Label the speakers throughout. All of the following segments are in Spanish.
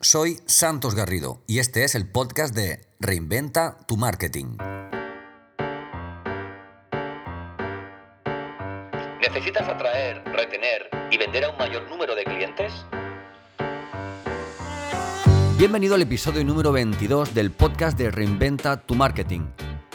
Speaker 1: Soy Santos Garrido y este es el podcast de Reinventa tu Marketing.
Speaker 2: ¿Necesitas atraer, retener y vender a un mayor número de clientes?
Speaker 1: Bienvenido al episodio número 22 del podcast de Reinventa tu Marketing,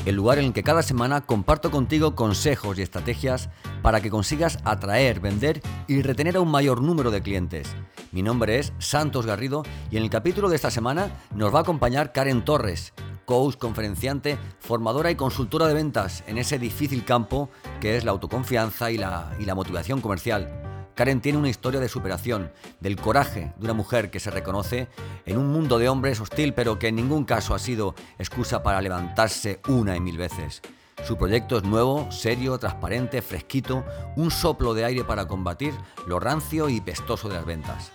Speaker 1: el lugar en el que cada semana comparto contigo consejos y estrategias para que consigas atraer, vender y retener a un mayor número de clientes. Mi nombre es Santos Garrido y en el capítulo de esta semana nos va a acompañar Karen Torres, coach, conferenciante, formadora y consultora de ventas en ese difícil campo que es la autoconfianza y la, motivación comercial. Karen tiene una historia de superación, del coraje de una mujer que se reconoce en un mundo de hombres hostil, pero que en ningún caso ha sido excusa para levantarse una y mil veces. Su proyecto es nuevo, serio, transparente, fresquito, un soplo de aire para combatir lo rancio y pestoso de las ventas.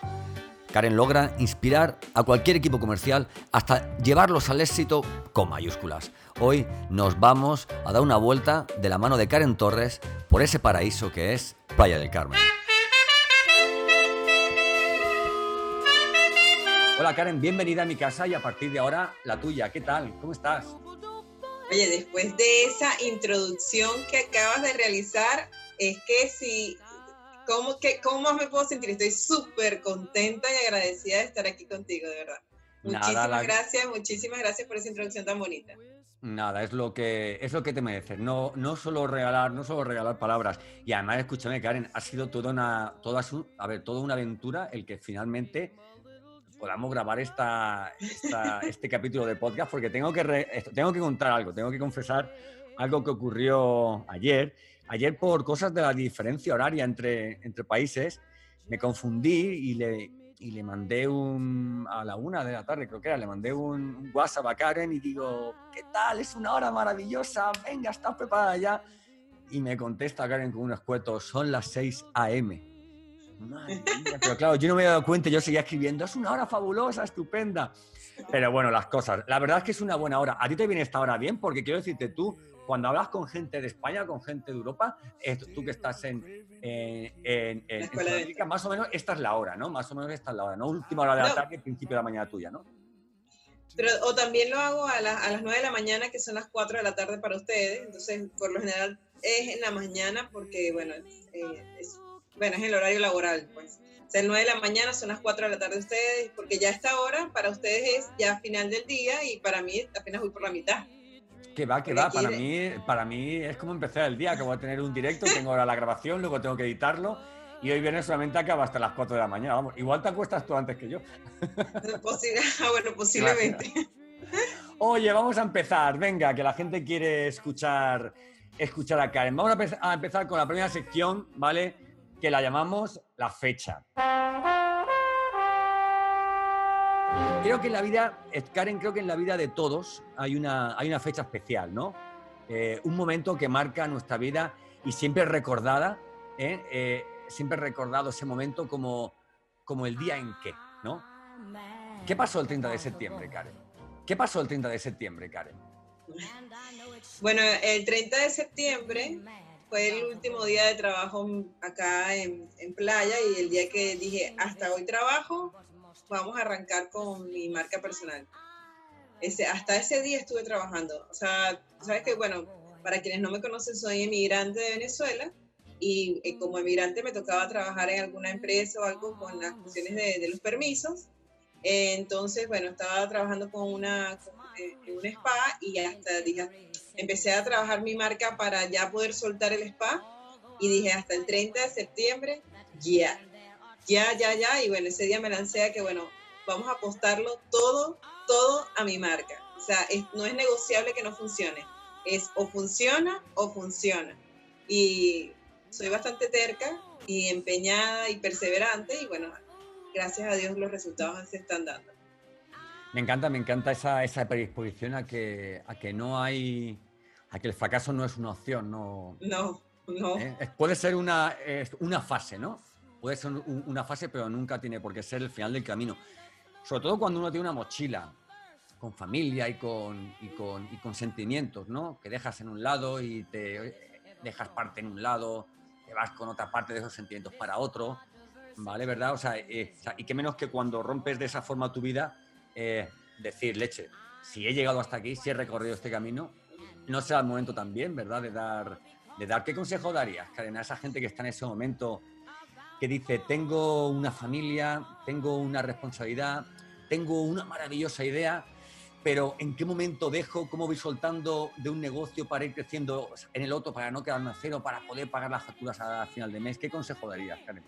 Speaker 1: Karen logra inspirar a cualquier equipo comercial hasta llevarlos al éxito con mayúsculas. Hoy nos vamos a dar una vuelta de la mano de Karen Torres por ese paraíso que es Playa del Carmen. Hola Karen, bienvenida a mi casa y a partir de ahora la tuya. ¿Qué tal? ¿Cómo estás?
Speaker 3: Oye, después de esa introducción que acabas de realizar, es que si, ¿cómo, que, ¿cómo más me puedo sentir? Estoy súper contenta y agradecida de estar aquí contigo, de verdad. Muchísimas gracias, muchísimas gracias por esa introducción tan bonita.
Speaker 1: Nada, es lo que es lo que te mereces. No, no solo regalar, no solo regalar palabras. Y además, escúchame, Karen, ha sido toda una, toda su, a ver, toda una aventura el que finalmente podamos grabar esta, este capítulo de podcast porque tengo que, tengo que contar algo, tengo que confesar algo que ocurrió ayer. Ayer por cosas de la diferencia horaria entre, entre países me confundí y le, y le mandé un, a la una de la tarde, creo que era, le mandé un, WhatsApp a Karen y digo, ¿qué tal? Es una hora maravillosa, venga, ¿estás preparada ya? Y me contesta Karen con unos cuetos, son las 6 a.m pero claro, yo no me he dado cuenta, yo seguía escribiendo, es una hora fabulosa, estupenda. Pero bueno, las cosas. La verdad es que es una buena hora. ¿A ti te viene esta hora bien? Porque quiero decirte, tú, cuando hablas con gente de España, con gente de Europa, tú que estás en, en, en, más o menos esta es la hora, ¿no? Más o menos esta es la hora, ¿no? Última hora de la tarde, principio de la mañana tuya, ¿no?
Speaker 3: Pero, o también lo hago a, a las 9 de la mañana, que son las 4 de la tarde para ustedes. Entonces, por lo general es en la mañana porque, bueno, eh, es bueno, es el horario laboral, pues. O sea, el 9 de la mañana son las 4 de la tarde de ustedes, porque ya esta hora para ustedes es ya final del día y para mí apenas voy por la mitad.
Speaker 1: Que va, que va, para mí, para mí es como empezar el día, que voy a tener un directo, tengo ahora la grabación, luego tengo que editarlo y hoy viene solamente acaba hasta las 4 de la mañana. Vamos, igual te acuestas tú antes que yo.
Speaker 3: Ah, bueno, posiblemente.
Speaker 1: Oye, vamos a empezar. Venga, que la gente quiere escuchar, escuchar a Karen. Vamos a empezar con la primera sección, ¿vale? Que la llamamos la fecha. Creo que en la vida, Karen, creo que en la vida de todos hay una, hay una fecha especial, ¿no? Eh, un momento que marca nuestra vida y siempre recordada, ¿eh? Eh, siempre recordado ese momento como, como el día en que, ¿no? ¿Qué pasó el 30 de septiembre, Karen? ¿Qué pasó el 30 de septiembre, Karen?
Speaker 3: Bueno, el 30 de septiembre fue el último día de trabajo acá en, playa y el día que dije, hasta hoy trabajo, vamos a arrancar con mi marca personal. Ese, hasta ese día estuve trabajando. O sea, sabes que, bueno, para quienes no me conocen, soy emigrante de Venezuela y eh, como emigrante me tocaba trabajar en alguna empresa o algo con las funciones de, los permisos. entonces, bueno, estaba trabajando con una, eh, en un spa y hasta dije, empecé a trabajar mi marca para ya poder soltar el spa y dije hasta el 30 de septiembre, ya, ya, ya, ya. Y bueno, ese día me lancé a que, bueno, vamos a apostarlo todo, todo a mi marca. O sea, no es negociable que no funcione. Es o funciona o funciona. Y soy bastante terca y empeñada y perseverante y bueno, gracias a Dios los resultados se están dando.
Speaker 1: Me encanta, me encanta esa, esa predisposición a que, a que no hay, a que el fracaso no es una opción, no.
Speaker 3: No, no.
Speaker 1: ¿Eh? Puede ser una, una fase, ¿no? Puede ser una fase, pero nunca tiene por qué ser el final del camino. Sobre todo cuando uno tiene una mochila con familia y con, y con, y con sentimientos, ¿no? Que dejas en un lado y te dejas parte en un lado, te vas con otra parte de esos sentimientos para otro. ¿vale? ¿Verdad? O sea, eh, y qué menos que cuando rompes de esa forma tu vida, eh, decir, leche, si he llegado hasta aquí, si he recorrido este camino, no será el momento también, ¿verdad? De dar, de dar. ¿Qué consejo darías, Karen, a esa gente que está en ese momento que dice, tengo una familia, tengo una responsabilidad, tengo una maravillosa idea, pero ¿en qué momento dejo, cómo voy soltando de un negocio para ir creciendo en el otro, para no quedarme a cero, para poder pagar las facturas a final de mes? ¿Qué consejo darías, Karen?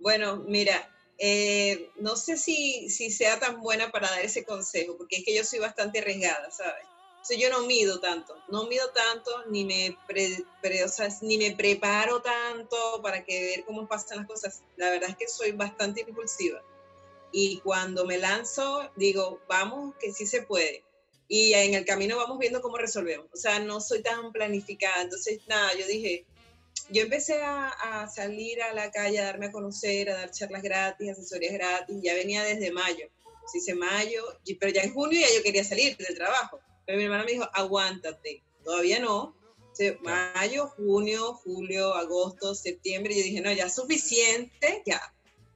Speaker 3: Bueno, mira, eh, no sé si, si sea tan buena para dar ese consejo, porque es que yo soy bastante arriesgada, ¿sabes? O sea, yo no mido tanto, no mido tanto, ni me, ni me preparo tanto para ver cómo pasan las cosas. La verdad es que soy bastante impulsiva. Y cuando me lanzo, digo, vamos, que sí se puede. Y en el camino vamos viendo cómo resolvemos. O sea, no soy tan planificada. Entonces, nada, yo dije, yo empecé a, salir a la calle, a darme a conocer, a dar charlas gratis, asesorías gratis, ya venía desde mayo. Se hice mayo, pero ya en junio ya yo quería salir del trabajo. Pero mi hermana me dijo, aguántate. Todavía no. mayo, junio, julio, agosto, septiembre. Yo dije, no, ya es suficiente, ya.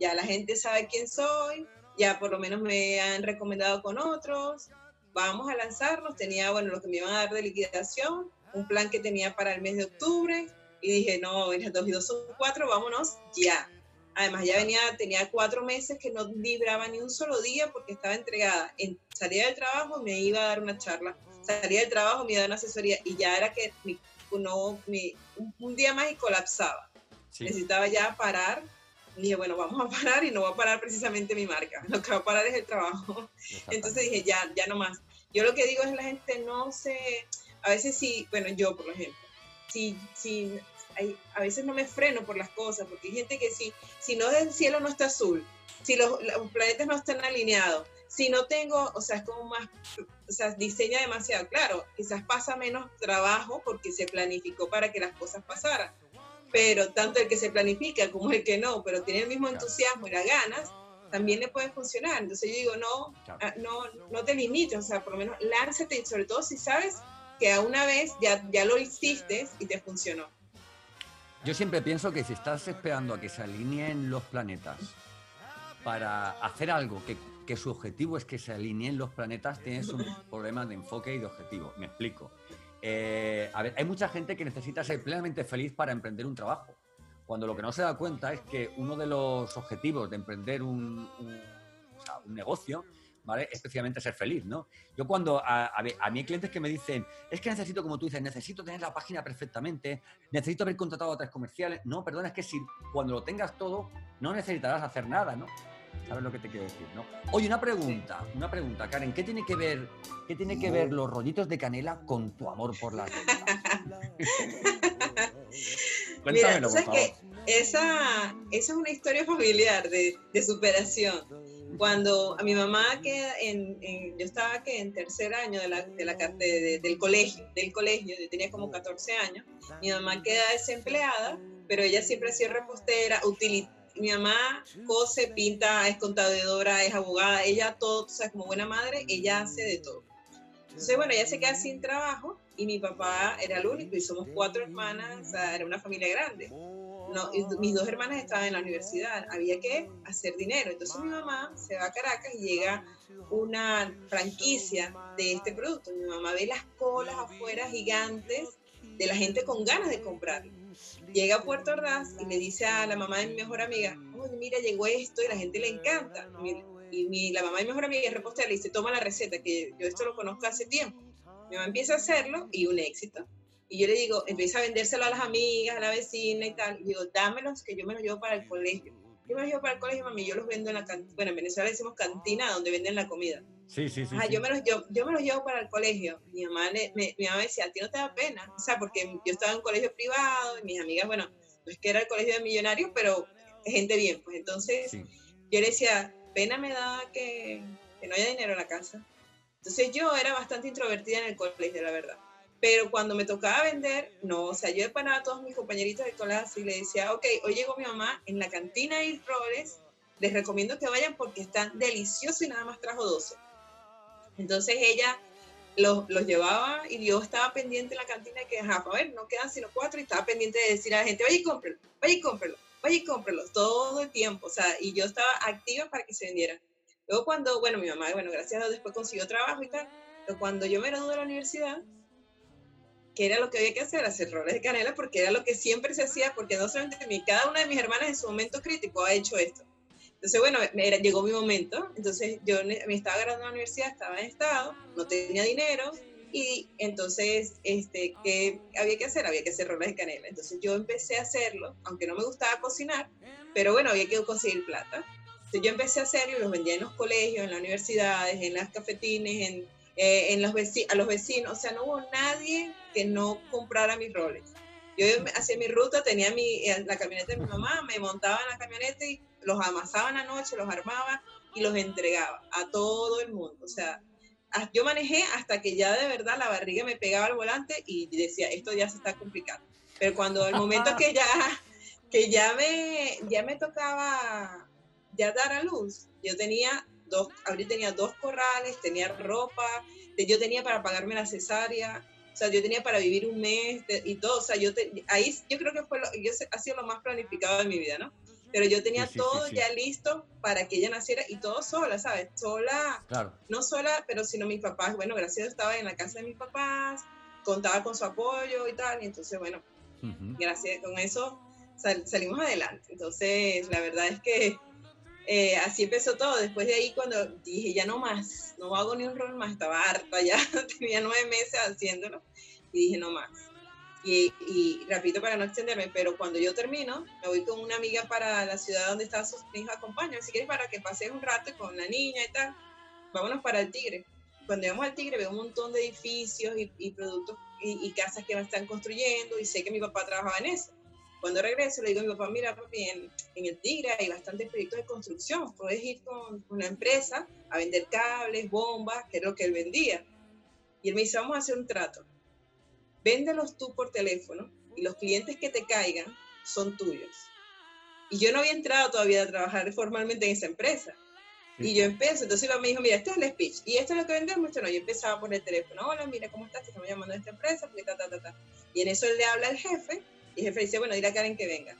Speaker 3: Ya la gente sabe quién soy, ya por lo menos me han recomendado con otros. Vamos a lanzarnos. Tenía, bueno, lo que me iban a dar de liquidación, un plan que tenía para el mes de octubre y dije, no, en dos y dos son cuatro, vámonos ya. Además, ya venía, tenía cuatro meses que no libraba ni un solo día porque estaba entregada. En, salía del trabajo, me iba a dar una charla. Salía del trabajo, me iba a dar una asesoría y ya era que mi, no, mi, un, día más y colapsaba. Necesitaba ya parar. dije, bueno, vamos a parar y no va a parar precisamente mi marca. Lo que va a parar es el trabajo. Entonces dije, ya, ya no más. Yo lo que digo es la gente no se, a veces sí, bueno, yo por ejemplo, si, si a veces no me freno por las cosas, porque hay gente que si, si no el cielo no está azul, si los, planetas no están alineados, si no tengo, o sea, es como más, o sea, diseña demasiado, claro, quizás pasa menos trabajo porque se planificó para que las cosas pasaran, pero tanto el que se planifica como el que no, pero tiene el mismo entusiasmo y las ganas, también le puede funcionar. Entonces yo digo, no, ah, no, no te limites, o sea, por lo menos lánzate, y sobre todo si sabes que a una vez ya, ya lo hiciste y te funcionó.
Speaker 1: Yo siempre pienso que si estás esperando a que se alineen los planetas para hacer algo que, su objetivo es que se alineen los planetas, tienes un problema de enfoque y de objetivo. Me explico. Eh, a ver, hay mucha gente que necesita ser plenamente feliz para emprender un trabajo, cuando lo que no se da cuenta es que uno de los objetivos de emprender un negocio ¿vale? Especialmente ser feliz, ¿no? Yo cuando a, a, a mí hay clientes que me dicen, es que necesito, como tú dices, necesito tener la página perfectamente, necesito haber contratado a otras comerciales. No, perdona, es que si cuando lo tengas todo, no necesitarás hacer nada, ¿no? ¿Sabes lo que te quiero decir, no? Oye, una pregunta, una pregunta, Karen, ¿qué tiene que ver, qué tiene que ver los rollitos de canela con tu amor por la
Speaker 3: Cuéntamelo, Mira, por Que esa, esa es una historia familiar de, de superación cuando a mi mamá queda en, yo estaba que en tercer año de del colegio, del colegio, yo tenía como 14 años, mi mamá queda desempleada, pero ella siempre ha sido repostera, mi mamá cose, pinta, es contadora, es abogada, ella todo, o sea, como buena madre, ella hace de todo. Entonces, bueno, ella se queda sin trabajo y mi papá era el único y somos cuatro hermanas, o sea, era una familia grande mis dos hermanas estaban en la universidad, había que hacer dinero. Entonces mi mamá se va a Caracas y llega una franquicia de este producto. Mi mamá ve las colas afuera gigantes de la gente con ganas de comprarlo. Llega a Puerto Ordaz y le dice a la mamá de mi mejor amiga, mira, llegó esto y la gente le encanta. Y mi, la mamá de mi mejor amiga es repostera, le dice, toma la receta, que yo esto lo conozco hace tiempo. Mi mamá empieza a hacerlo y un éxito. Y yo le digo, empieza a vendérselo a las amigas, a la vecina y tal. Y digo, dámelos que yo me los llevo para el colegio. Yo me los llevo para el colegio, mami, yo los vendo en la cantina. Bueno, en Venezuela decimos cantina, donde venden la comida.
Speaker 1: Sí, sí, sí.
Speaker 3: Yo, me los, yo, yo, me los llevo para el colegio. Mi mamá, me, mi mamá decía, a ti no te da pena. O sea, porque yo estaba en un colegio privado y mis amigas, bueno, no es que era el colegio de millonarios, pero gente bien. Pues entonces yo le decía, pena me da que, que no haya dinero en la casa. Entonces yo era bastante introvertida en el colegio, la verdad. Pero cuando me tocaba vender, no, o sea, yo empanaba a todos mis compañeritos de clase y le decía, ok, hoy llegó mi mamá en la cantina de Flores, les recomiendo que vayan porque están deliciosos y nada más trajo 12. Entonces ella los, los, llevaba y yo estaba pendiente en la cantina de que, a ver, no quedan sino cuatro y estaba pendiente de decir a la gente, vaya y cómprelo, vaya y cómprelo. vaya y cómpralo todo el tiempo, o sea, y yo estaba activa para que se vendiera. Luego cuando, bueno, mi mamá, bueno, gracias a Dios después consiguió trabajo y tal, pero cuando yo me gradué de la universidad, que era lo que había que hacer, hacer roles de canela, porque era lo que siempre se hacía, porque no solamente mi, cada una de mis hermanas en su momento crítico ha hecho esto. Entonces, bueno, era, llegó mi momento, entonces yo me estaba graduando de la universidad, estaba en estado, no tenía dinero, y entonces, este, ¿qué había que hacer? Había que hacer roles de canela. Entonces yo empecé a hacerlo, aunque no me gustaba cocinar, pero bueno, había que conseguir plata. Entonces yo empecé a hacerlo y los vendía en los colegios, en las universidades, en las cafetines, en, eh, en los a los vecinos. O sea, no hubo nadie que no comprara mis roles. Yo hacía mi ruta, tenía mi, eh, la camioneta de mi mamá, me montaba en la camioneta y los amasaba en la noche, los armaba y los entregaba a todo el mundo. O sea, yo manejé hasta que ya de verdad la barriga me pegaba al volante y decía, esto ya se está complicando. Pero cuando el momento que ya, que ya me, ya me tocaba ya dar a luz, yo tenía dos, ahorita tenía dos corrales, tenía ropa, yo tenía para pagarme la cesárea, o sea, yo tenía para vivir un mes y todo, o sea, yo ahí yo creo que fue lo, yo, ha sido lo más planificado de mi vida, ¿no? pero yo tenía todo ya listo para que ella naciera y todo sola, ¿sabes? Sola, claro. no sola, pero sino mis papás, bueno, gracias a Dios estaba en la casa de mis papás, contaba con su apoyo y tal, y entonces, bueno, gracias, con eso salimos adelante. Entonces, la verdad es que eh, así empezó todo. Después de ahí, cuando dije, ya no más, no hago ni un rol más, estaba harta, ya tenía nueve meses haciéndolo, y dije, no más. Y, y, repito para no extenderme, pero cuando yo termino, me voy con una amiga para la ciudad donde está su hija, acompaña, si quieres para que pases un rato con la niña y tal, vámonos para el Tigre. Cuando llegamos al Tigre veo un montón de edificios y, productos y, casas que me están construyendo y sé que mi papá trabajaba en eso. Cuando regreso le digo a mi papá, mira papi, en, en el Tigre hay bastantes proyectos de construcción, puedes ir con una empresa a vender cables, bombas, que es lo que él vendía. Y él me dice, vamos a hacer un trato véndelos tú por teléfono y los clientes que te caigan son tuyos. Y yo no había entrado todavía a trabajar formalmente en esa empresa. Y yo empecé, entonces me dijo, mira, este es el speech, y esto es lo que vendemos, esto no, yo empezaba por el teléfono, hola, mira, ¿cómo estás? Te estamos llamando a esta empresa, porque ta, ta, ta, ta. Y en eso él le habla al jefe, y el jefe dice, bueno, dile a Karen que venga.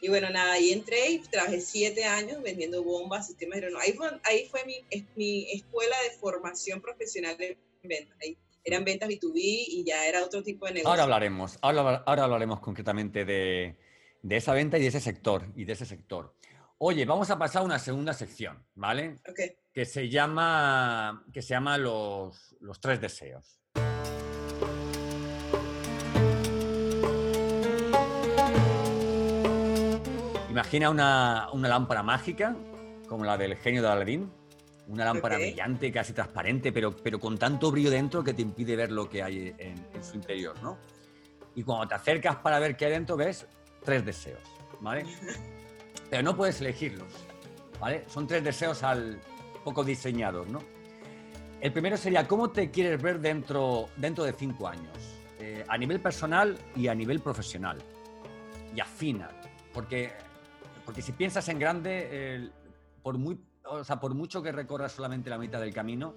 Speaker 3: Y bueno, nada, ahí entré y trabajé siete años vendiendo bombas, sistemas de Ahí fue, ahí fue mi, mi escuela de formación profesional de venta. Ahí eran ventas B2B y ya era otro tipo de negocio.
Speaker 1: Ahora hablaremos, ahora, ahora hablaremos concretamente de, de, esa venta y de ese sector, y de ese sector. Oye, vamos a pasar a una segunda sección, ¿vale?
Speaker 3: Okay.
Speaker 1: Que se llama, que se llama los, los tres deseos. Imagina una, una lámpara mágica, como la del genio de Aladín, una lámpara brillante, casi transparente, pero, pero con tanto brillo dentro que te impide ver lo que hay en, su interior, ¿no? Y cuando te acercas para ver qué hay dentro, ves tres deseos, ¿vale? Pero no puedes elegirlos, ¿vale? Son tres deseos al poco diseñados, ¿no? El primero sería, ¿cómo te quieres ver dentro, dentro de cinco años? Eh, a nivel personal y a nivel profesional. Y afina, porque, porque si piensas en grande, por muy o sea, por mucho que recorras solamente la mitad del camino,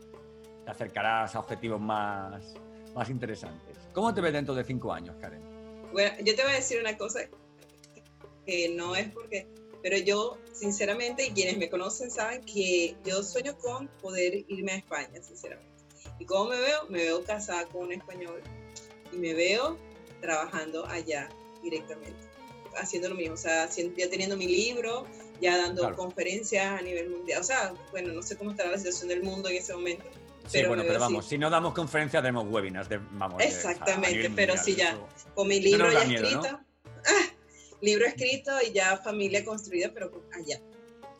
Speaker 1: te acercarás a objetivos más, más interesantes. ¿Cómo te ves dentro de cinco años, Karen?
Speaker 3: Bueno, yo te voy a decir una cosa que no es porque, pero yo, sinceramente, y quienes me conocen saben que yo sueño con poder irme a España, sinceramente. ¿Y cómo me veo? Me veo casada con un español y me veo trabajando allá directamente, haciendo lo mismo, o sea, ya teniendo mi libro, ya dando conferencias a nivel mundial. O sea, bueno, no sé cómo estará la situación del mundo en ese momento.
Speaker 1: Sí, bueno, pero vamos, si no damos conferencias, tenemos webinars. De, vamos,
Speaker 3: Exactamente, pero sí ya, con mi libro ya escrito, ah, libro escrito y ya familia construida, pero allá,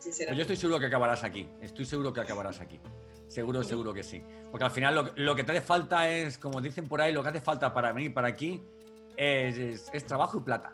Speaker 1: pues yo estoy seguro que acabarás aquí, estoy seguro que acabarás aquí. Seguro, seguro que sí. Porque al final lo, lo, que te hace falta es, como dicen por ahí, lo que hace falta para venir para aquí es, es trabajo y plata.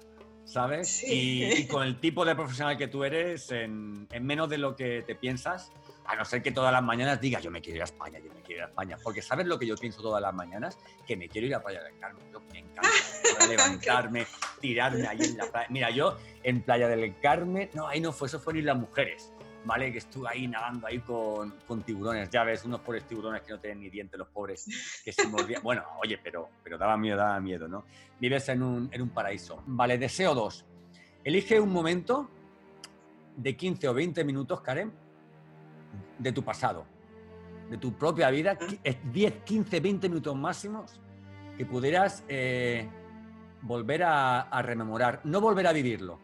Speaker 1: ¿Sabes? Y, con el tipo de profesional que tú eres, en, menos de lo que te piensas, a no ser que todas las mañanas digas, yo me quiero ir a España, yo me quiero ir a España. Porque ¿sabes lo que yo pienso todas las mañanas? Que me quiero ir a Playa del Carmen. Yo me encanta levantarme, tirarme ahí en la playa. Mira, yo en Playa del Carmen, no, ahí no fue, eso fueron las mujeres. ¿Vale? Que estuve ahí nadando ahí con, con, tiburones, ya ves, unos pobres tiburones que no tienen ni dientes, los pobres, que se mordían. Bueno, oye, pero, pero daba miedo, daba miedo, ¿no? Vives en un, en un paraíso. Vale, deseo dos. Elige un momento de 15 o 20 minutos, Karen, de tu pasado, de tu propia vida, 10, 15, 20 minutos máximos que pudieras eh, volver a, rememorar, no volver a vivirlo,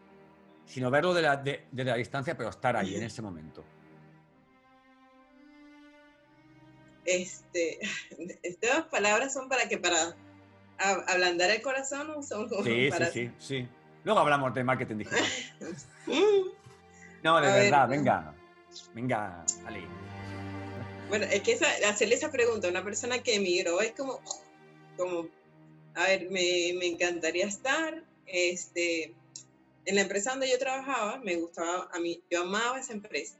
Speaker 1: sino verlo desde la, la distancia, pero estar ahí en ese momento.
Speaker 3: Este, estas palabras son para que para ablandar el corazón o son como
Speaker 1: sí, Sí, sí, sí. Luego hablamos de marketing digital. no, de verdad, venga. Venga, Ali.
Speaker 3: Bueno, es que hacerle esa pregunta a una persona que emigró es como, como a ver, me, me, encantaría estar, este, en la empresa donde yo trabajaba, me gustaba, a mí, yo amaba esa empresa.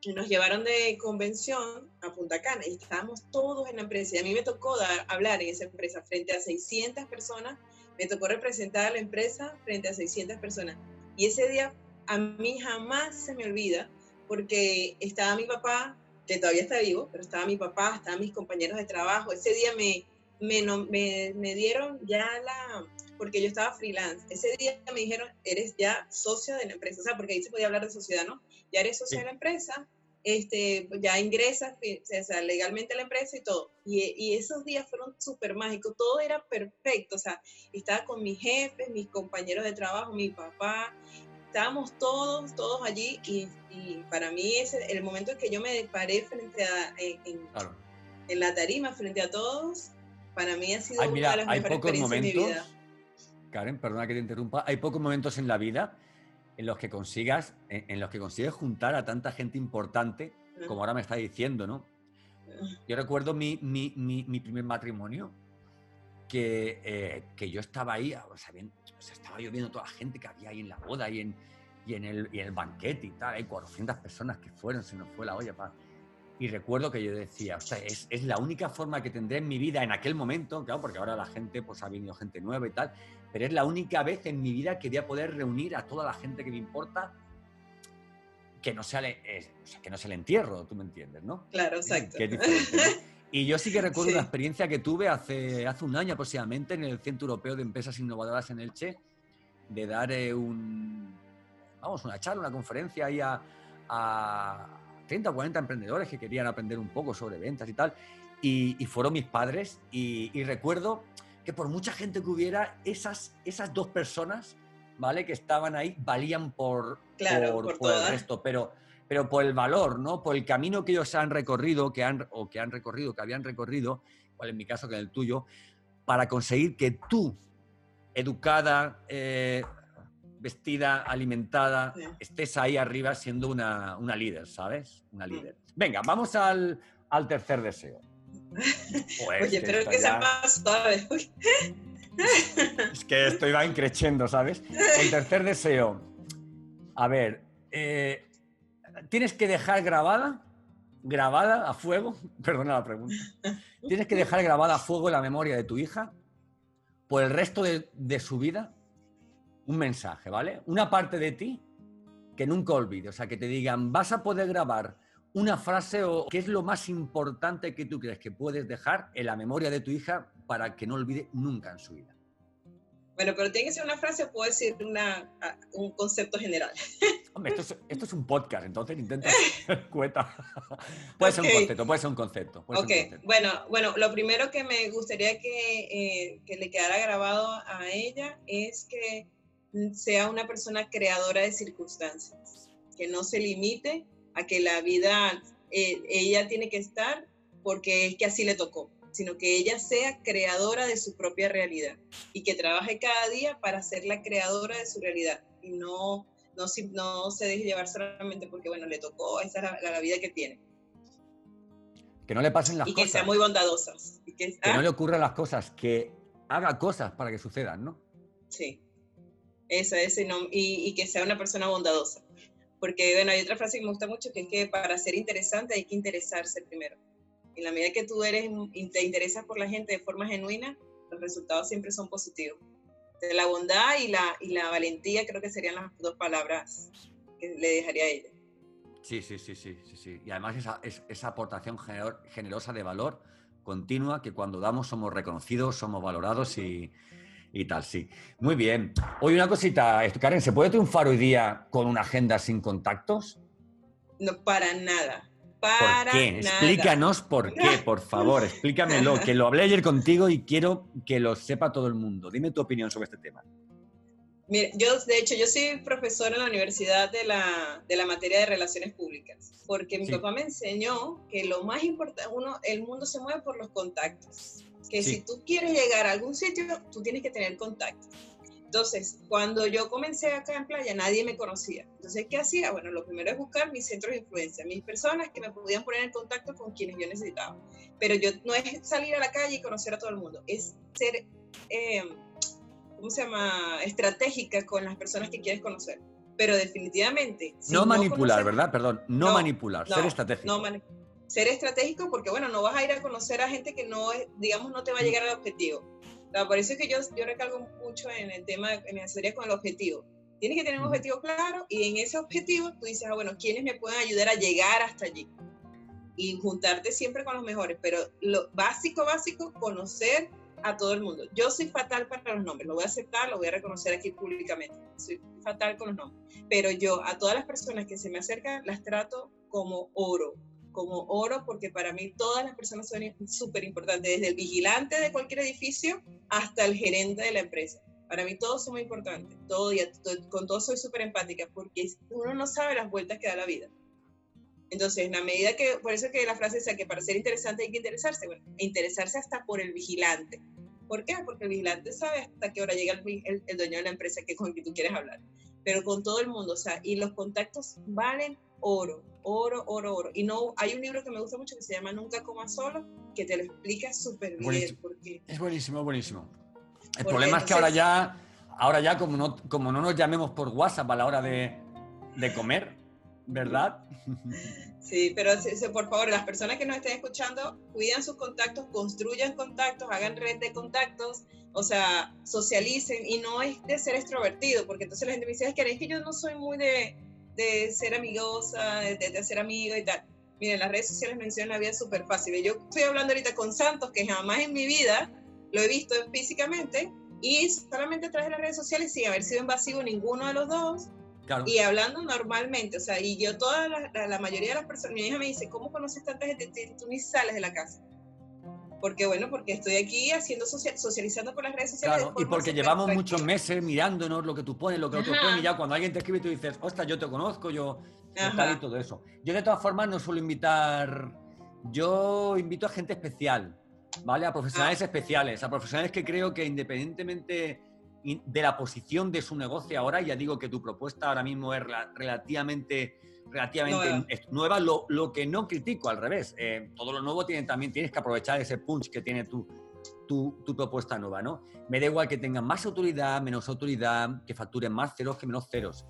Speaker 3: Y nos llevaron de convención a Punta Cana y estábamos todos en la empresa. Y a mí me tocó dar, hablar en esa empresa frente a 600 personas, me tocó representar a la empresa frente a 600 personas. Y ese día a mí jamás se me olvida porque estaba mi papá, que todavía está vivo, pero estaba mi papá, estaban mis compañeros de trabajo. Ese día me, me, me, dieron ya la, porque yo estaba freelance, ese día me dijeron, eres ya socia de la empresa, o sea, porque ahí se podía hablar de sociedad, ¿no? Ya eres socia de la empresa, este, ya ingresas o sea, legalmente a la empresa y todo. Y, y esos días fueron súper mágicos, todo era perfecto, o sea, estaba con mis jefes, mis compañeros de trabajo, mi papá, estábamos todos, todos allí y, y para mí ese, el momento en que yo me paré frente a, en, en la tarima, frente a todos, para mí ha sido
Speaker 1: una de las hay pocos momentos, Karen, perdona que te interrumpa, hay pocos momentos en la vida en los que consigas, en, los que consigues juntar a tanta gente importante, como ahora me está diciendo, ¿no? Yo recuerdo mi, mi, mi, primer matrimonio, que, eh, que, yo estaba ahí, o sea, estaba yo viendo toda la gente que había ahí en la boda y en, y en, el, y el banquete y tal, hay 400 personas que fueron, se nos fue la olla. y recuerdo que yo decía, o sea, es, es, la única forma que tendré en mi vida en aquel momento, claro, porque ahora la gente, pues ha venido gente nueva y tal, pero es la única vez en mi vida que voy a poder reunir a toda la gente que me importa que no sea, o sea, que no sea el entierro, tú me entiendes, ¿no?
Speaker 3: Claro, exacto.
Speaker 1: Y yo sí que recuerdo una experiencia que tuve hace, hace un año aproximadamente en el Centro Europeo de Empresas Innovadoras en Elche, de dar eh, un, vamos, una charla, una conferencia ahí a 30 o 40 emprendedores que querían aprender un poco sobre ventas y tal. Y, fueron mis padres. Y, recuerdo que por mucha gente que hubiera, esas, esas dos personas, ¿vale? Que estaban ahí, valían por, por, el resto. Pero, pero por el valor, ¿no? Por el camino que ellos han recorrido, que han, o que han recorrido, que habían recorrido, cual en mi caso que en el tuyo, para conseguir que tú, educada, eh, vestida, alimentada, estés ahí arriba siendo una, líder, ¿sabes? Una mm. líder. Venga, vamos al, tercer deseo.
Speaker 3: Oye, pero es que sea más suave.
Speaker 1: es que estoy va increciendo, ¿sabes? El tercer deseo. A ver, eh, tienes que dejar grabada, grabada a fuego, perdona la pregunta, tienes que dejar grabada a fuego la memoria de tu hija por el resto de su vida un mensaje, ¿vale? Una parte de ti que nunca olvide, o sea, que te digan, vas a poder grabar una frase o qué es lo más importante que tú crees que puedes dejar en la memoria de tu hija para que no olvide nunca en su vida.
Speaker 3: Bueno, pero tiene que ser una frase o puede ser una, un concepto general.
Speaker 1: Hombre, esto es, un podcast, entonces intenta cueta. puede ser un concepto, puede ser un concepto.
Speaker 3: ok, Bueno, bueno, lo primero que me gustaría que, eh, que le quedara grabado a ella es que sea una persona creadora de circunstancias, que no se limite a que la vida, eh, ella tiene que estar porque es que así le tocó, sino que ella sea creadora de su propia realidad y que trabaje cada día para ser la creadora de su realidad y no, no, no se deje llevar solamente porque, bueno, le tocó, esa es la, vida que tiene.
Speaker 1: Que no le pasen las
Speaker 3: cosas.
Speaker 1: Y
Speaker 3: que sea muy bondadosas.
Speaker 1: que, no ¿ah? le ocurran las cosas, que haga cosas para que sucedan, ¿no?
Speaker 3: Sí. Esa, ese nombre, y, que sea una persona bondadosa. Porque, bueno, hay otra frase que me gusta mucho, que es que para ser interesante hay que interesarse primero. En la medida que tú eres, te interesas por la gente de forma genuina, los resultados siempre son positivos. La bondad y la, y la valentía creo que serían las dos palabras que le dejaría a ella.
Speaker 1: Sí, sí, sí, sí, sí, sí. Y además esa, esa aportación generosa de valor continua que cuando damos somos reconocidos, somos valorados y, y tal, sí. Muy bien. Oye, una cosita, Karen, ¿se puede triunfar hoy día con una agenda sin contactos?
Speaker 3: No, para nada. Para
Speaker 1: ¿Por qué? Explícanos por qué, por favor, explícamelo, que lo hablé ayer contigo y quiero que lo sepa todo el mundo. Dime tu opinión sobre este tema.
Speaker 3: Mira, yo, de hecho, yo soy profesora en la universidad de la, de la materia de relaciones públicas, porque mi papá me enseñó que lo más importante, uno, el mundo se mueve por los contactos, que si tú quieres llegar a algún sitio, tú tienes que tener contactos. Entonces, cuando yo comencé acá en playa, nadie me conocía. Entonces, ¿qué hacía? Bueno, lo primero es buscar mis centros de influencia, mis personas que me podían poner en contacto con quienes yo necesitaba. Pero yo no es salir a la calle y conocer a todo el mundo, es ser... Eh, ¿cómo se llama? Estratégica con las personas que quieres conocer. Pero definitivamente...
Speaker 1: no manipular, ¿verdad? Perdón, no, manipular, ser estratégico.
Speaker 3: Ser estratégico porque, bueno, no vas a ir a conocer a gente que no, digamos, no te va a llegar al objetivo. por eso es que yo, yo recalco mucho en el tema, en serie con el objetivo. Tienes que tener un objetivo claro y en ese objetivo tú dices, ah, bueno, ¿quiénes me pueden ayudar a llegar hasta allí? Y juntarte siempre con los mejores, pero lo básico, básico, conocer a todo el mundo. Yo soy fatal para los nombres, lo voy a aceptar, lo voy a reconocer aquí públicamente. Soy fatal con los nombres. Pero yo a todas las personas que se me acercan las trato como oro, como oro, porque para mí todas las personas son súper importantes, desde el vigilante de cualquier edificio hasta el gerente de la empresa. Para mí todos son muy importantes, todo, y con todos soy súper empática, porque uno no sabe las vueltas que da la vida. Entonces, en la medida que, por eso que la frase dice que para ser interesante hay que interesarse, bueno, interesarse hasta por el vigilante. ¿Por qué? Porque el vigilante sabe hasta qué hora llega el, el, dueño de la empresa que, con que tú quieres hablar. Pero con todo el mundo, o sea, y los contactos valen oro, oro, oro, oro. Y no, hay un libro que me gusta mucho que se llama Nunca coma solo, que te lo explica súper bien. Porque,
Speaker 1: es buenísimo, buenísimo. El problema es que ahora ya, ahora ya como no, como no nos llamemos por WhatsApp a la hora de, de comer, ¿verdad?
Speaker 3: Sí, pero por favor, las personas que nos estén escuchando, cuiden sus contactos, construyan contactos, hagan red de contactos, o sea, socialicen y no es de ser extrovertido, porque entonces la gente me dice, es que, es que yo no soy muy de, de ser amigosa, de, de, ser amiga y tal. Miren, las redes sociales mencionan la vida súper fácil. Yo estoy hablando ahorita con Santos, que jamás en mi vida lo he visto físicamente, y solamente de las redes sociales, sin haber sido invasivo ninguno de los dos, y hablando normalmente, o sea, y yo toda la, mayoría de las personas, mi hija me dice, ¿cómo conoces tanta gente? Tú ni sales de la casa. Porque bueno, porque estoy aquí haciendo socializando por las redes sociales.
Speaker 1: Claro, y porque llevamos muchos meses mirándonos lo que tú pones, lo que otros ponen, y ya cuando alguien te escribe tú dices, ostras, yo te conozco, yo... y todo eso. Yo de todas formas no suelo invitar, yo invito a gente especial, ¿vale? A profesionales ah. especiales, a profesionales que creo que independientemente de la posición de su negocio ahora, ya digo que tu propuesta ahora mismo es relativamente, relativamente nueva, lo, lo, que no critico, al revés. Eh, todo lo nuevo tiene, también tienes que aprovechar ese punch que tiene tu, tu, tu, propuesta nueva, ¿no? Me da igual que tengan más autoridad, menos autoridad, que facturen más ceros que menos ceros.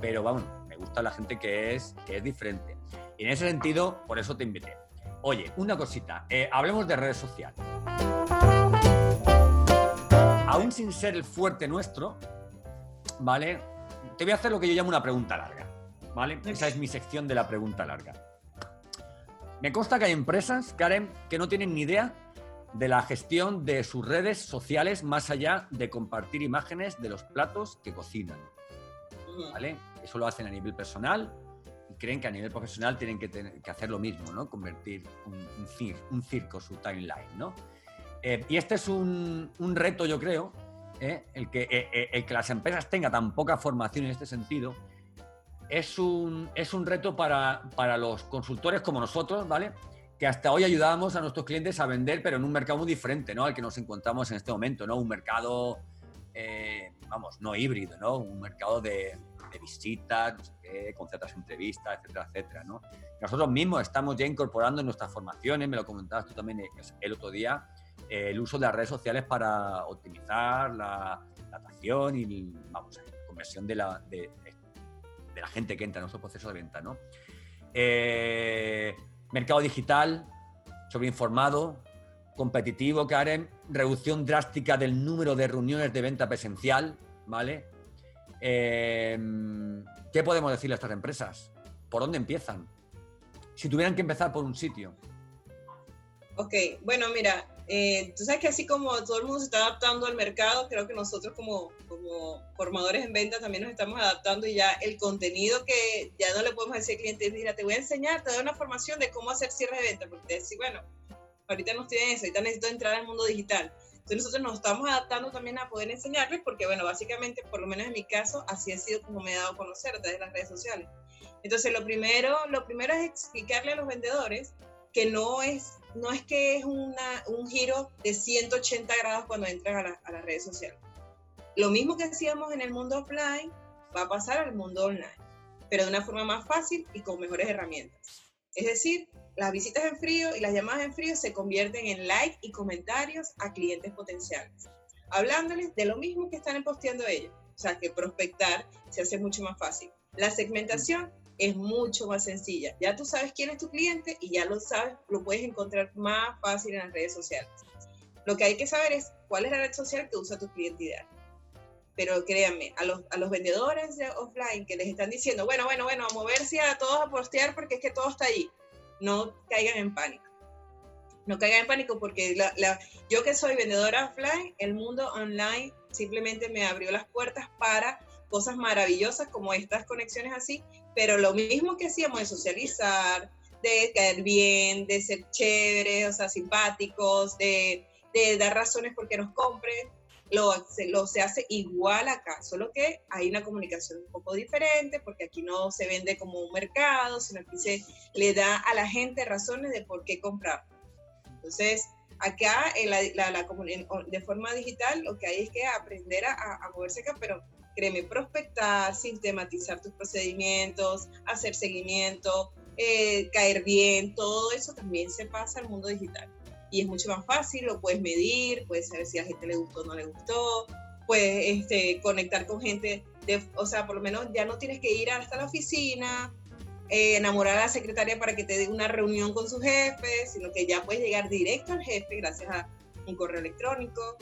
Speaker 1: Pero vamos, me gusta la gente que es, que es diferente. Y en ese sentido, por eso te invité. Oye, una cosita, eh, hablemos de redes sociales aún sin ser el fuerte nuestro, ¿vale? Te voy a hacer lo que yo llamo una pregunta larga, ¿vale? Esa es mi sección de la pregunta larga. Me consta que hay empresas, Karen, que no tienen ni idea de la gestión de sus redes sociales más allá de compartir imágenes de los platos que cocinan. ¿Vale? Eso lo hacen a nivel personal y creen que a nivel profesional tienen que, hacer lo mismo, ¿no? Convertir un, circo, su timeline, ¿no? Eh, y este es un, reto, yo creo, ¿eh? el, que, eh, el que las empresas tengan tan poca formación en este sentido, es un, es un reto para, para, los consultores como nosotros, ¿vale? Que hasta hoy ayudábamos a nuestros clientes a vender, pero en un mercado muy diferente, ¿no? Al que nos encontramos en este momento, ¿no? Un mercado, vamos, no híbrido, ¿no? Un mercado de, de visitas, no sé qué, con ciertas entrevistas, etcétera, etcétera, ¿no? Nosotros mismos estamos ya incorporando en nuestras formaciones, me lo comentabas tú también el otro día, el uso de las redes sociales para optimizar la, atracción y vamos, la conversión de la, de, la gente que entra en nuestro proceso de venta. ¿no? Eh, mercado digital, sobreinformado, competitivo, Karen, reducción drástica del número de reuniones de venta presencial, ¿vale? Eh, ¿Qué podemos decirle a estas empresas? ¿Por dónde empiezan? Si tuvieran que empezar por un sitio.
Speaker 3: Ok, bueno, mira, Eh, sabes que así como todo el mundo se está adaptando al mercado, creo que nosotros como, como formadores en venta también nos estamos adaptando y ya el contenido que ya no le podemos decir al cliente, mira, te voy a enseñar, te doy una formación de cómo hacer cierre de venta, porque te decís, bueno, ahorita no estoy en eso, ahorita necesito entrar al mundo digital. Entonces nosotros nos estamos adaptando también a poder enseñarles, porque bueno, básicamente, por lo menos en mi caso, así ha sido como me he dado a conocer a través de las redes sociales. Entonces lo primero, lo primero es explicarle a los vendedores que no es, no es que es un giro de 180 grados cuando entran a, a las redes sociales. Lo mismo que hacíamos en el mundo offline va a pasar al mundo online, pero de una forma más fácil y con mejores herramientas. Es decir, las visitas en frío y las llamadas en frío se convierten en like y comentarios a clientes potenciales, hablándoles de lo mismo que están posteando ellos. O sea, que prospectar se hace mucho más fácil. La segmentación es mucho más sencilla. Ya tú sabes quién es tu cliente y ya lo sabes, lo puedes encontrar más fácil en las redes sociales. Lo que hay que saber es cuál es la red social que usa tu cliente ideal. Pero créanme, a los, a los vendedores de offline que les están diciendo, bueno, bueno, bueno, a moverse a todos a postear porque es que todo está allí no caigan en pánico. No caigan en pánico porque yo que soy vendedora offline, el mundo online simplemente me abrió las puertas para cosas maravillosas como estas conexiones así, pero lo mismo que hacíamos de socializar, de caer bien, de ser chéveres, o sea, simpáticos, de, de dar razones porque nos compren, lo, lo, se hace igual acá, solo que hay una comunicación un poco diferente, porque aquí no se vende como un mercado, sino que se le da a la gente razones de por qué comprar. Entonces, acá en la, la, de forma digital lo que hay es que aprender a, a moverse acá, pero créeme, prospectar, sistematizar tus procedimientos, hacer seguimiento, eh, caer bien, todo eso también se pasa al mundo digital. Y es mucho más fácil, lo puedes medir, puedes saber si a la gente le gustó o no le gustó, puedes este, conectar con gente, de, o sea, por lo menos ya no tienes que ir hasta la oficina, eh, enamorar a la secretaria para que te dé una reunión con su jefe, sino que ya puedes llegar directo al jefe gracias a un correo electrónico,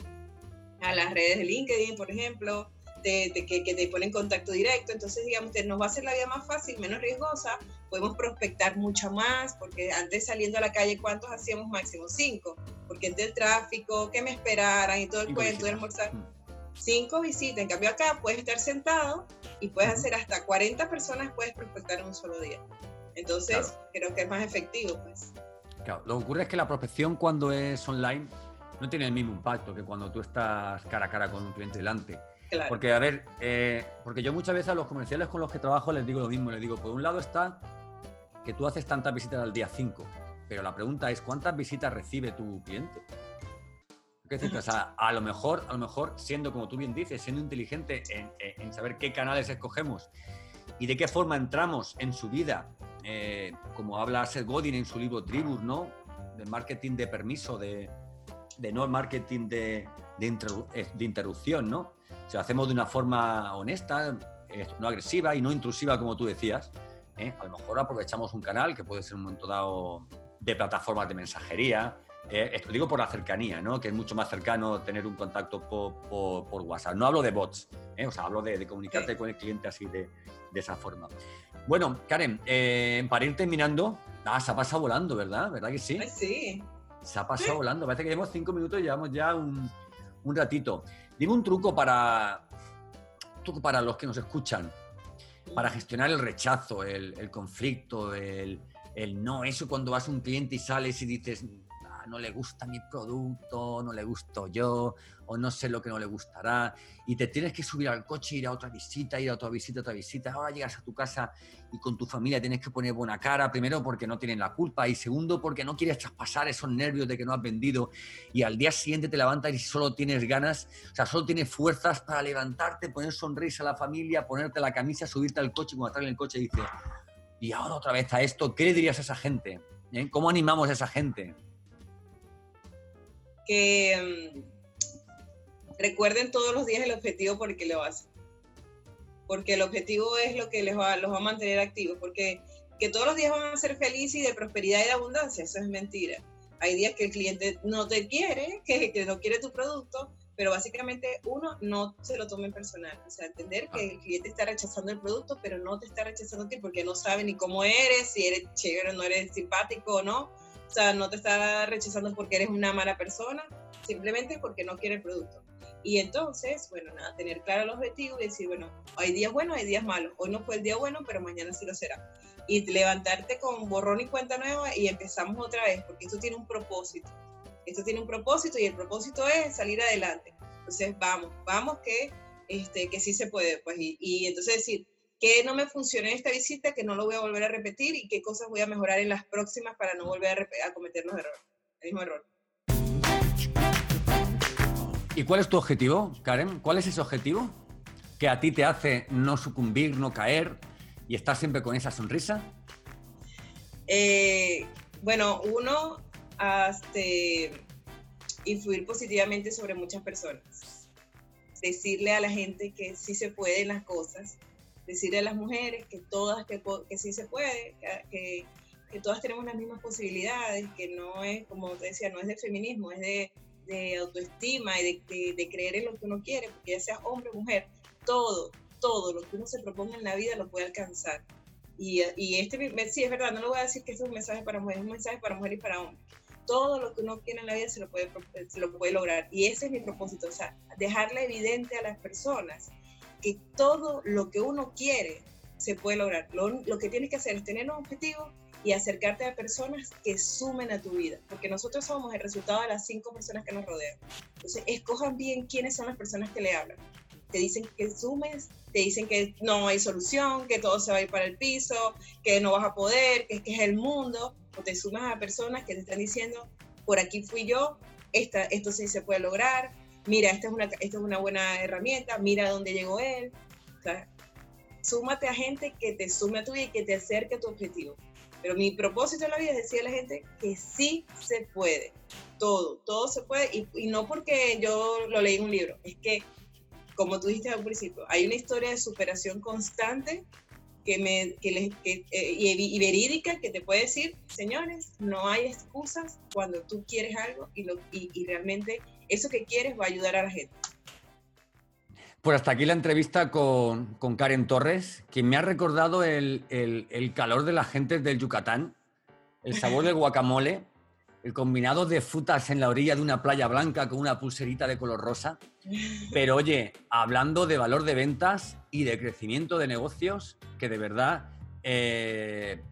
Speaker 3: a las redes de LinkedIn, por ejemplo, de, que, que, te ponen en contacto directo. Entonces, digamos, nos va a hacer la vida más fácil, menos riesgosa, podemos prospectar mucho más, porque antes saliendo a la calle, ¿cuántos hacíamos máximo? Cinco, porque entre el tráfico, que me esperaran y todo el cuento de almorzar. Mm. Cinco visitas, en cambio acá puedes estar sentado y puedes hacer hasta 40 personas, puedes prospectar en un solo día. Entonces, creo que es más efectivo, pues.
Speaker 1: Claro, lo que ocurre es que la prospección cuando es online no tiene el mismo impacto que cuando tú estás cara a cara con un cliente delante. Porque, a ver, eh, porque yo muchas veces a los comerciales con los que trabajo les digo lo mismo, les digo, por un lado está que tú haces tantas visitas al día 5, pero la pregunta es, ¿cuántas visitas recibe tu cliente? o sea, a lo mejor, a lo mejor, siendo como tú bien dices, siendo inteligente en, saber qué canales escogemos y de qué forma entramos en su vida, eh, como habla Seth Godin en su libro Tribus, ¿no? De marketing de permiso, de, no marketing de, eh, de, interrupción, ¿no? Si lo hacemos de una forma honesta, eh, no agresiva y no intrusiva, como tú decías, ¿eh? A lo mejor aprovechamos un canal que puede ser un momento dado de plataformas de mensajería. Eh, esto digo por la cercanía, ¿no? que es mucho más cercano tener un contacto por, WhatsApp. No hablo de bots, ¿eh? o sea, hablo de, comunicarte con el cliente así de, esa forma. Bueno, Karen, para ir terminando, ah, se ha pasado volando, ¿verdad? ¿Verdad que sí?
Speaker 3: sí.
Speaker 1: Se ha pasado volando. Parece que llevamos cinco minutos y llevamos ya un, un ratito. Dime un truco para, truco para los que nos escuchan para gestionar el rechazo, el, conflicto, el, no. Eso cuando vas a un cliente y sales y dices, no le gusta mi producto, no le gusto yo, o no sé lo que no le gustará, y te tienes que subir al coche, ir a otra visita, ir a otra visita, otra visita. Ahora llegas a tu casa y con tu familia tienes que poner buena cara, primero porque no tienen la culpa, y segundo porque no quieres traspasar esos nervios de que no has vendido, y al día siguiente te levantas y solo tienes ganas, o sea, solo tienes fuerzas para levantarte, poner sonrisa a la familia, ponerte la camisa, subirte al coche, y cuando estás en el coche dices, y ahora otra vez a esto, ¿qué le dirías a esa gente? ¿Eh? ¿Cómo animamos a esa gente?
Speaker 3: Que mm, recuerden todos los días el objetivo por el que lo hacen. Porque el objetivo es lo que les va, los va a mantener activos. Porque que todos los días van a ser felices y de prosperidad y de abundancia, eso es mentira. Hay días que el cliente no te quiere, que, que no quiere tu producto, pero básicamente uno no se lo tome en personal. O sea, entender que el cliente está rechazando el producto, pero no te está rechazando a ti porque no sabe ni cómo eres, si eres chévere o no eres simpático o no O sea, no te está rechazando porque eres una mala persona, simplemente porque no quiere el producto. Y entonces, bueno, nada, tener claro el objetivo y decir, bueno, hay días buenos, hay días malos. Hoy no fue el día bueno, pero mañana sí lo será. Y levantarte con borrón y cuenta nueva y empezamos otra vez, porque esto tiene un propósito. Esto tiene un propósito y el propósito es salir adelante. Entonces, vamos, vamos que, este, que sí se puede. Pues, y, y entonces decir, que no me funcionó en esta visita, que no lo voy a volver a repetir y qué cosas voy a mejorar en las próximas para no volver a, cometer los errores, el mismo error.
Speaker 1: ¿Y cuál es tu objetivo, Karen? ¿Cuál es ese objetivo que a ti te hace no sucumbir, no caer y estar siempre con esa sonrisa?
Speaker 3: Eh, bueno, uno, hasta influir positivamente sobre muchas personas. Decirle a la gente que sí se pueden las cosas, decirle a las mujeres que todas, que, que sí se puede, que, que, todas tenemos las mismas posibilidades, que no es, como te decía, no es de feminismo, es de, de autoestima y de, de, creer en lo que uno quiere, porque ya seas hombre o mujer, todo, todo lo que uno se proponga en la vida lo puede alcanzar. Y, y este, sí, es verdad, no lo voy a decir que este es un mensaje para mujeres, es un mensaje para mujeres y para hombres. Todo lo que uno quiere en la vida se lo puede, se lo puede lograr. Y ese es mi propósito, o sea, dejarle evidente a las personas que todo lo que uno quiere se puede lograr. Lo, que tienes que hacer es tener un objetivo y acercarte a personas que sumen a tu vida, porque nosotros somos el resultado de las cinco personas que nos rodean. Entonces, escojan bien quiénes son las personas que le hablan. Te dicen que sumes, te dicen que no hay solución, que todo se va a ir para el piso, que no vas a poder, que, que es el mundo, o te sumas a personas que te están diciendo, por aquí fui yo, esta, esto sí se puede lograr, mira, esta es una, esta es una buena herramienta, mira dónde llegó él. O sea, súmate a gente que te sume a tu vida y que te acerque a tu objetivo. Pero mi propósito en la vida es decirle a la gente que sí se puede, todo, todo se puede, y, y no porque yo lo leí en un libro, es que, como tú dijiste al principio, hay una historia de superación constante que me, que que, eh, y, verídica que te puede decir, señores, no hay excusas cuando tú quieres algo y, lo, y, y realmente eso que quieres va a ayudar a la gente.
Speaker 1: Pues hasta aquí la entrevista con, con Karen Torres, que me ha recordado el, el, el, calor de la gente del Yucatán, el sabor del guacamole, el combinado de frutas en la orilla de una playa blanca con una pulserita de color rosa. Pero oye, hablando de valor de ventas y de crecimiento de negocios, que de verdad eh,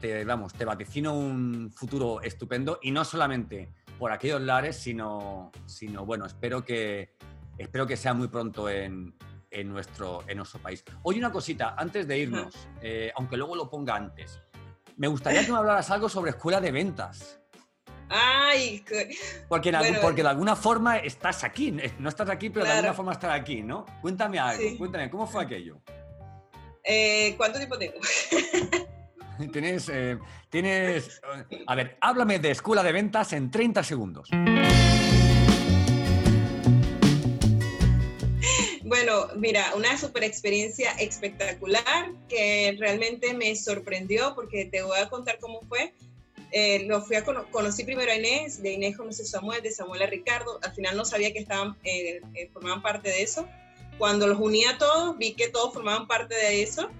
Speaker 1: te, vamos, te vaticino un futuro estupendo y no solamente por aquellos lares, sino, sino bueno, espero que, espero que sea muy pronto en, en nuestro, en nuestro país. Oye, una cosita, antes de irnos, eh, aunque luego lo ponga antes, me gustaría que me hablaras algo sobre escuela de ventas.
Speaker 3: Ay,
Speaker 1: porque, porque de alguna forma estás aquí, no estás aquí, pero de alguna forma estás aquí, ¿no? Cuéntame algo, cuéntame, ¿cómo fue aquello?
Speaker 3: Eh, ¿Cuánto tiempo tengo?
Speaker 1: Tienes, eh, tienes... A ver, háblame de escuela de ventas en 30 segundos.
Speaker 3: Bueno, mira, una super experiencia espectacular que realmente me sorprendió porque te voy a contar cómo fue. Eh, lo fui a conocí primero a Inés, de Inés conocí a Samuel, de Samuel a Ricardo. Al final no sabía que estaban, eh, formaban parte de eso. Cuando los uní a todos, vi que todos formaban parte de eso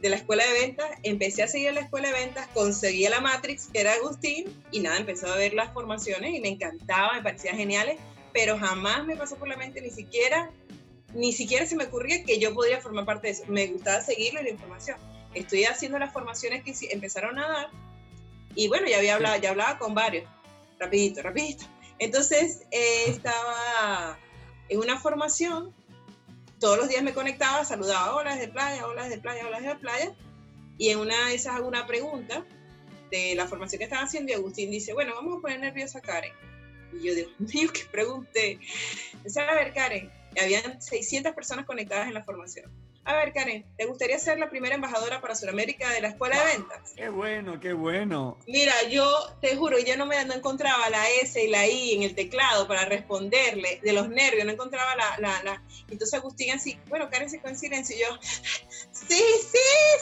Speaker 3: de la escuela de ventas, empecé a seguir la escuela de ventas, conseguí la Matrix, que era Agustín, y nada, empecé a ver las formaciones y me encantaba, me parecían geniales, pero jamás me pasó por la mente ni siquiera, ni siquiera se me ocurría que yo podría formar parte de eso. Me gustaba seguirlo la información. Estoy haciendo las formaciones que empezaron a dar, y bueno, ya había hablado, ya hablaba con varios, rapidito, rapidito. Entonces, eh, estaba en una formación todos los días me conectaba, saludaba, hola de playa, hola de playa, hola de playa, y en una de esas hago una pregunta de la formación que estaba haciendo y Agustín dice, bueno, vamos a poner nerviosa a Karen. Y yo, Dios mío, ¿qué pregunté? Dice, a ver, Karen, habían 600 personas conectadas en la formación. A ver, Karen, ¿te gustaría ser la primera embajadora para Sudamérica de la Escuela de Ventas?
Speaker 1: Qué bueno, qué bueno.
Speaker 3: Mira, yo te juro, yo no me no encontraba la S y la I en el teclado para responderle, de los nervios, no encontraba la... la, la... Entonces Agustín así, bueno, Karen se quedó en silencio y yo, sí, sí,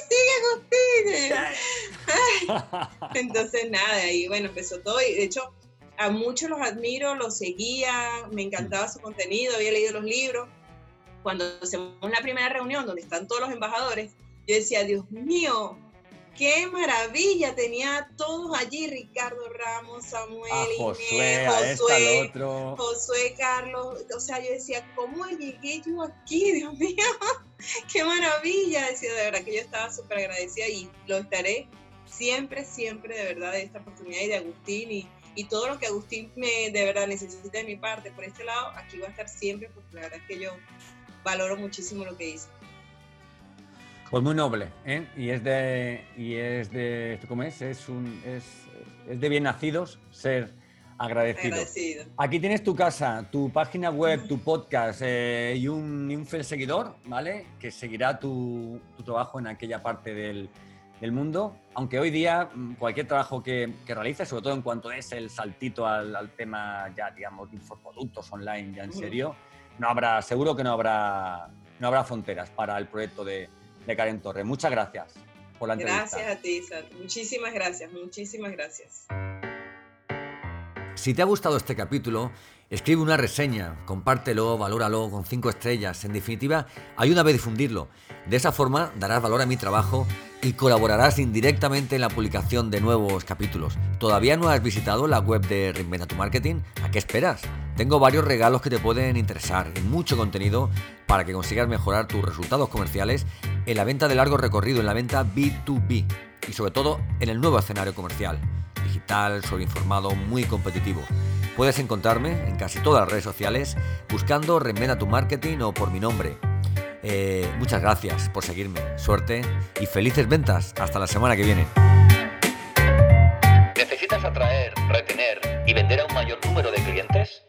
Speaker 3: sí, Agustín. Entonces nada, y bueno, empezó todo y de hecho a muchos los admiro, los seguía, me encantaba su contenido, había leído los libros cuando hacemos la primera reunión donde están todos los embajadores, yo decía, Dios mío, qué maravilla, tenía todos allí, Ricardo Ramos, Samuel,
Speaker 1: a Josué,
Speaker 3: Inés, Josué,
Speaker 1: otro.
Speaker 3: Josué, Carlos, o sea, yo decía, ¿cómo llegué yo aquí, Dios mío? qué maravilla, decía, de verdad que yo estaba súper agradecida y lo estaré siempre, siempre, de verdad, de esta oportunidad y de Agustín y, y todo lo que Agustín me, de verdad necesita de mi parte por este lado, aquí va a estar siempre, porque la verdad es que yo valoro muchísimo lo que dice.
Speaker 1: Pues muy noble, ¿eh? Y es de, y es de, ¿cómo es? Es, un, es, es de bien nacidos ser agradecidos.
Speaker 3: Agradecido.
Speaker 1: Aquí tienes tu casa, tu página web, tu podcast eh, y, un, y un fiel seguidor, ¿vale? Que seguirá tu, tu trabajo en aquella parte del, del, mundo. Aunque hoy día mm, cualquier trabajo que, que realices, sobre todo en cuanto es el saltito al, al tema ya, digamos, de infoproductos online, ya en serio, no habrá, seguro que no habrá, no habrá fronteras para el proyecto de de Karen Torres. Muchas gracias por la entrevista.
Speaker 3: Gracias a ti, Sat. Muchísimas gracias, muchísimas gracias.
Speaker 1: Si te ha gustado este capítulo, escribe una reseña, compártelo, valóralo con cinco estrellas. En definitiva, ayúdame a difundirlo. De esa forma darás valor a mi trabajo y colaborarás indirectamente en la publicación de nuevos capítulos. ¿Todavía no has visitado la web de Reinventa tu Marketing? ¿A qué esperas? Tengo varios regalos que te pueden interesar y mucho contenido para que consigas mejorar tus resultados comerciales en la venta de largo recorrido, en la venta B2B y sobre todo en el nuevo escenario comercial, digital, sobreinformado, muy competitivo. Puedes encontrarme en casi todas las redes sociales buscando Reinventa tu Marketing o por mi nombre. Eh, muchas gracias por seguirme, suerte y felices ventas. Hasta la semana que viene.
Speaker 2: ¿Necesitas atraer, retener y vender a un mayor número de clientes?